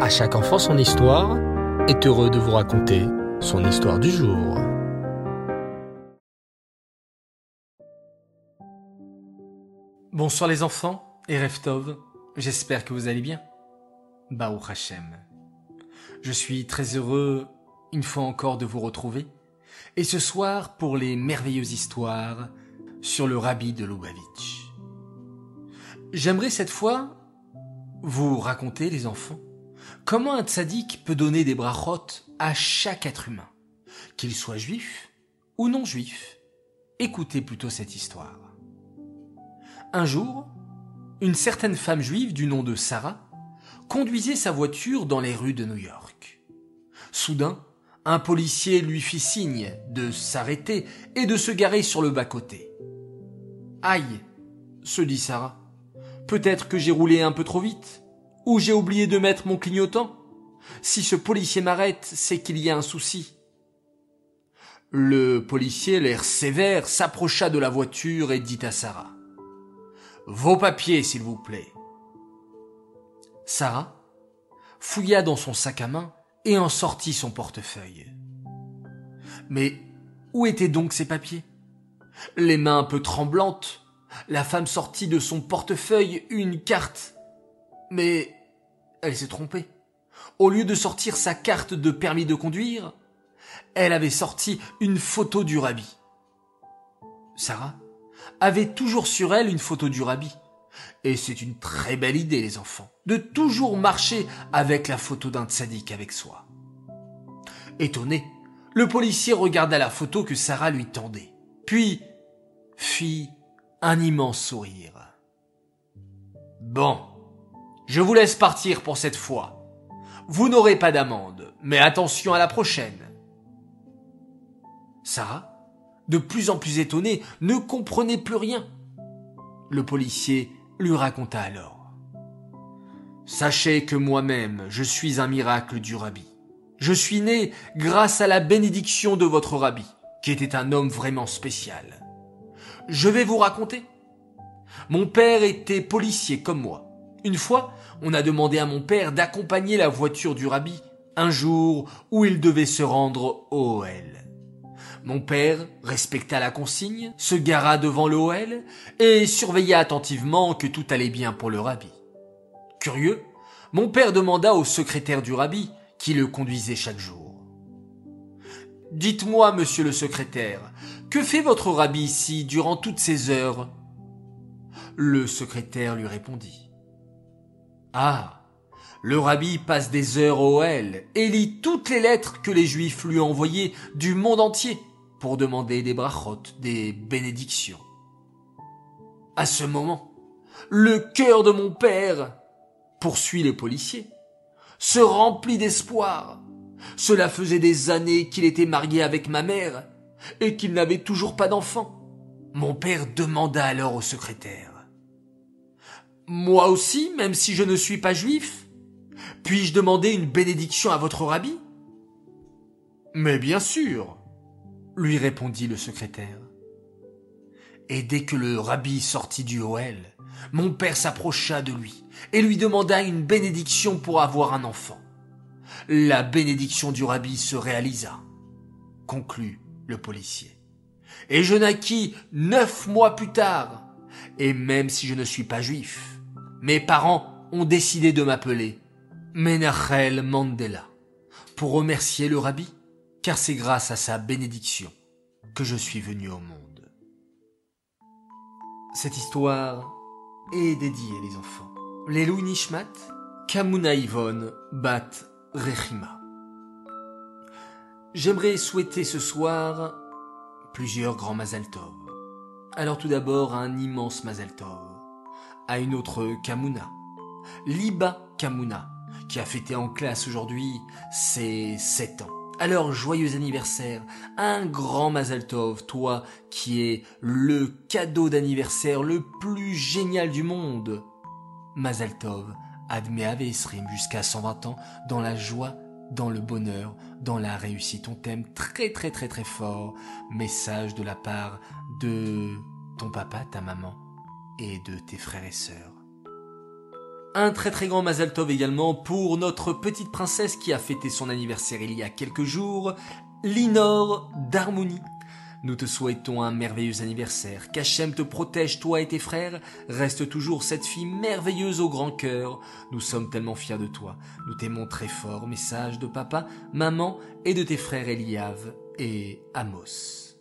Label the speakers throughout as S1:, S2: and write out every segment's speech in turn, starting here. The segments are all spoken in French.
S1: À chaque enfant son histoire est heureux de vous raconter son histoire du jour.
S2: Bonsoir les enfants et Reftov, j'espère que vous allez bien. Baou Hashem. Je suis très heureux une fois encore de vous retrouver et ce soir pour les merveilleuses histoires sur le rabbi de Lubavitch. J'aimerais cette fois vous raconter les enfants Comment un tzaddik peut donner des brachot à chaque être humain, qu'il soit juif ou non juif? Écoutez plutôt cette histoire. Un jour, une certaine femme juive du nom de Sarah conduisait sa voiture dans les rues de New York. Soudain, un policier lui fit signe de s'arrêter et de se garer sur le bas-côté. Aïe, se dit Sarah, peut-être que j'ai roulé un peu trop vite. Ou j'ai oublié de mettre mon clignotant? Si ce policier m'arrête, c'est qu'il y a un souci. Le policier, l'air sévère, s'approcha de la voiture et dit à Sarah. Vos papiers, s'il vous plaît. Sarah fouilla dans son sac à main et en sortit son portefeuille. Mais où étaient donc ses papiers? Les mains un peu tremblantes, la femme sortit de son portefeuille une carte mais elle s'est trompée. Au lieu de sortir sa carte de permis de conduire, elle avait sorti une photo du rabbi. Sarah avait toujours sur elle une photo du rabbi. Et c'est une très belle idée, les enfants, de toujours marcher avec la photo d'un tzaddik avec soi. Étonné, le policier regarda la photo que Sarah lui tendait, puis fit un immense sourire. Bon, je vous laisse partir pour cette fois. Vous n'aurez pas d'amende, mais attention à la prochaine. Sarah, de plus en plus étonnée, ne comprenait plus rien. Le policier lui raconta alors. Sachez que moi-même, je suis un miracle du rabbi. Je suis né grâce à la bénédiction de votre rabbi, qui était un homme vraiment spécial. Je vais vous raconter. Mon père était policier comme moi. Une fois, on a demandé à mon père d'accompagner la voiture du rabbi un jour où il devait se rendre au OL. Mon père respecta la consigne, se gara devant le OL et surveilla attentivement que tout allait bien pour le rabbi. Curieux, mon père demanda au secrétaire du rabbi qui le conduisait chaque jour. Dites-moi, monsieur le secrétaire, que fait votre rabbi ici durant toutes ces heures? Le secrétaire lui répondit. Ah, le rabbi passe des heures au L et lit toutes les lettres que les juifs lui ont envoyées du monde entier pour demander des brachot, des bénédictions. À ce moment, le cœur de mon père, poursuit le policier, se remplit d'espoir. Cela faisait des années qu'il était marié avec ma mère et qu'il n'avait toujours pas d'enfant. Mon père demanda alors au secrétaire moi aussi, même si je ne suis pas juif Puis-je demander une bénédiction à votre rabbi? Mais bien sûr, lui répondit le secrétaire. Et dès que le rabbi sortit du Hoël, mon père s'approcha de lui et lui demanda une bénédiction pour avoir un enfant. La bénédiction du rabbi se réalisa, conclut le policier. Et je naquis neuf mois plus tard, et même si je ne suis pas juif, mes parents ont décidé de m'appeler Menachel Mandela pour remercier le rabbi, car c'est grâce à sa bénédiction que je suis venu au monde. Cette histoire est dédiée, les enfants. Les Louis Nishmat, Kamuna Yvonne, Bat Rechima. J'aimerais souhaiter ce soir plusieurs grands Mazal Alors tout d'abord un immense Mazal à une autre Kamuna, Liba Kamuna, qui a fêté en classe aujourd'hui ses 7 ans. Alors, joyeux anniversaire, un grand Mazal Tov, toi qui es le cadeau d'anniversaire le plus génial du monde. Mazal Tov, admet jusqu'à 120 ans dans la joie, dans le bonheur, dans la réussite. On t'aime très très très très fort. Message de la part de ton papa, ta maman et de tes frères et sœurs. Un très très grand Mazal Tov également pour notre petite princesse qui a fêté son anniversaire il y a quelques jours, Linor d'Harmonie. Nous te souhaitons un merveilleux anniversaire, qu'Hachem te protège, toi et tes frères, reste toujours cette fille merveilleuse au grand cœur. Nous sommes tellement fiers de toi, nous t'aimons très fort, message de papa, maman et de tes frères Eliav et Amos.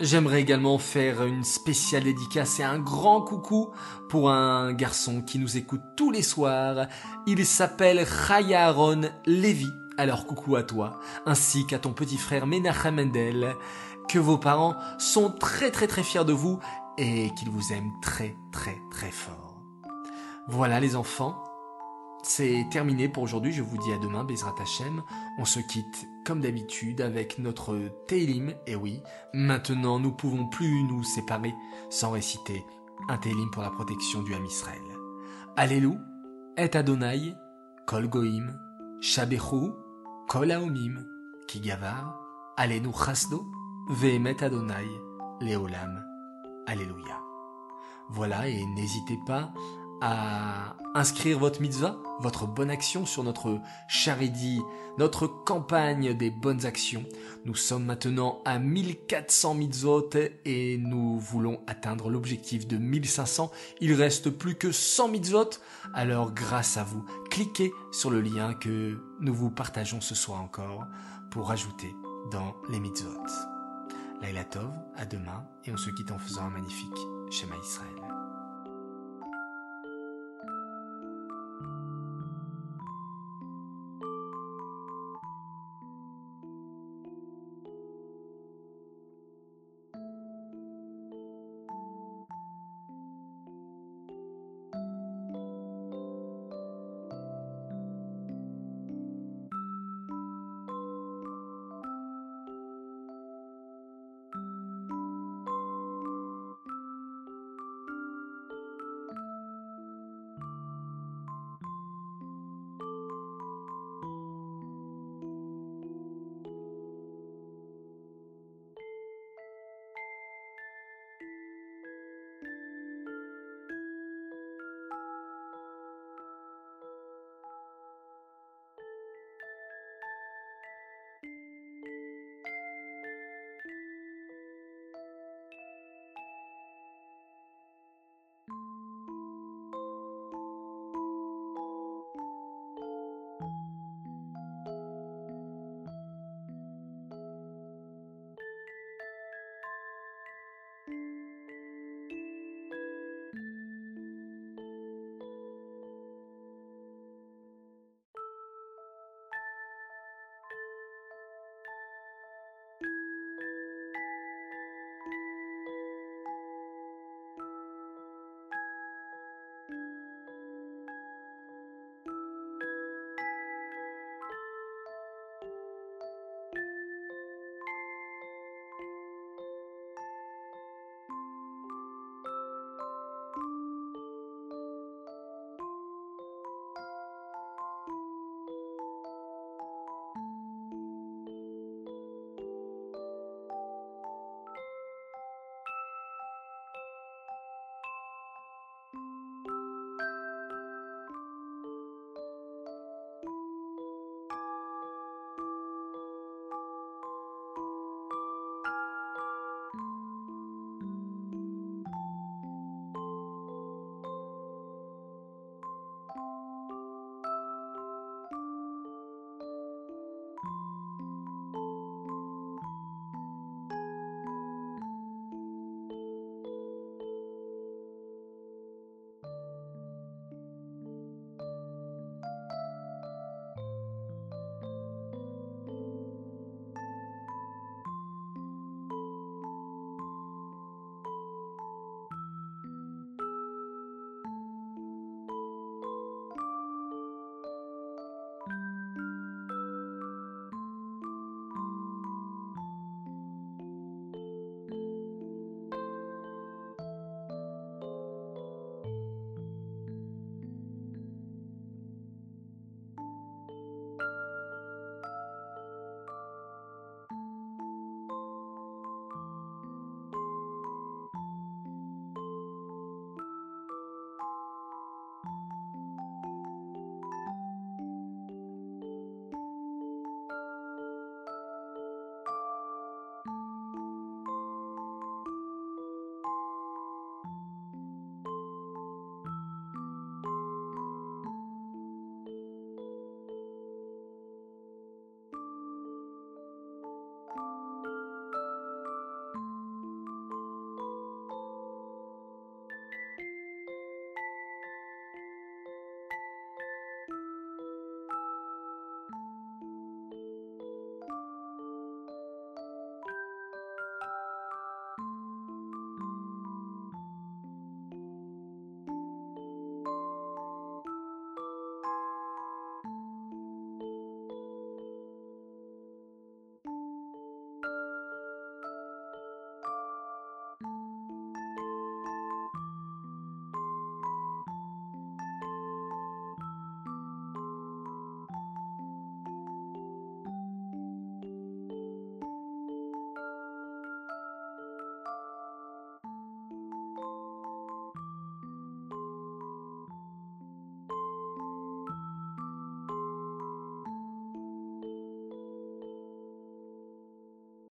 S2: J'aimerais également faire une spéciale dédicace et un grand coucou pour un garçon qui nous écoute tous les soirs. Il s'appelle Chaya Aaron. Alors coucou à toi, ainsi qu'à ton petit frère Menachem Mendel, que vos parents sont très très très fiers de vous et qu'ils vous aiment très très très fort. Voilà les enfants, c'est terminé pour aujourd'hui, je vous dis à demain, Bezrat Hashem. On se quitte comme d'habitude avec notre Télim, et oui, maintenant nous pouvons plus nous séparer sans réciter un Télim pour la protection du Ham Israël. Alléluia, et Adonai, Kol Goim, Shabechu, Kol Haomim, Kigavar, Alenu Chasdo, Vehemet Adonai, Leolam. Alléluia. Voilà, et n'hésitez pas à inscrire votre mitzvah, votre bonne action sur notre charidi, notre campagne des bonnes actions. Nous sommes maintenant à 1400 mitzvot et nous voulons atteindre l'objectif de 1500. Il reste plus que 100 mitzvot. Alors grâce à vous, cliquez sur le lien que nous vous partageons ce soir encore pour ajouter dans les mitzvot. Laila Tov, à demain et on se quitte en faisant un magnifique schéma Israël.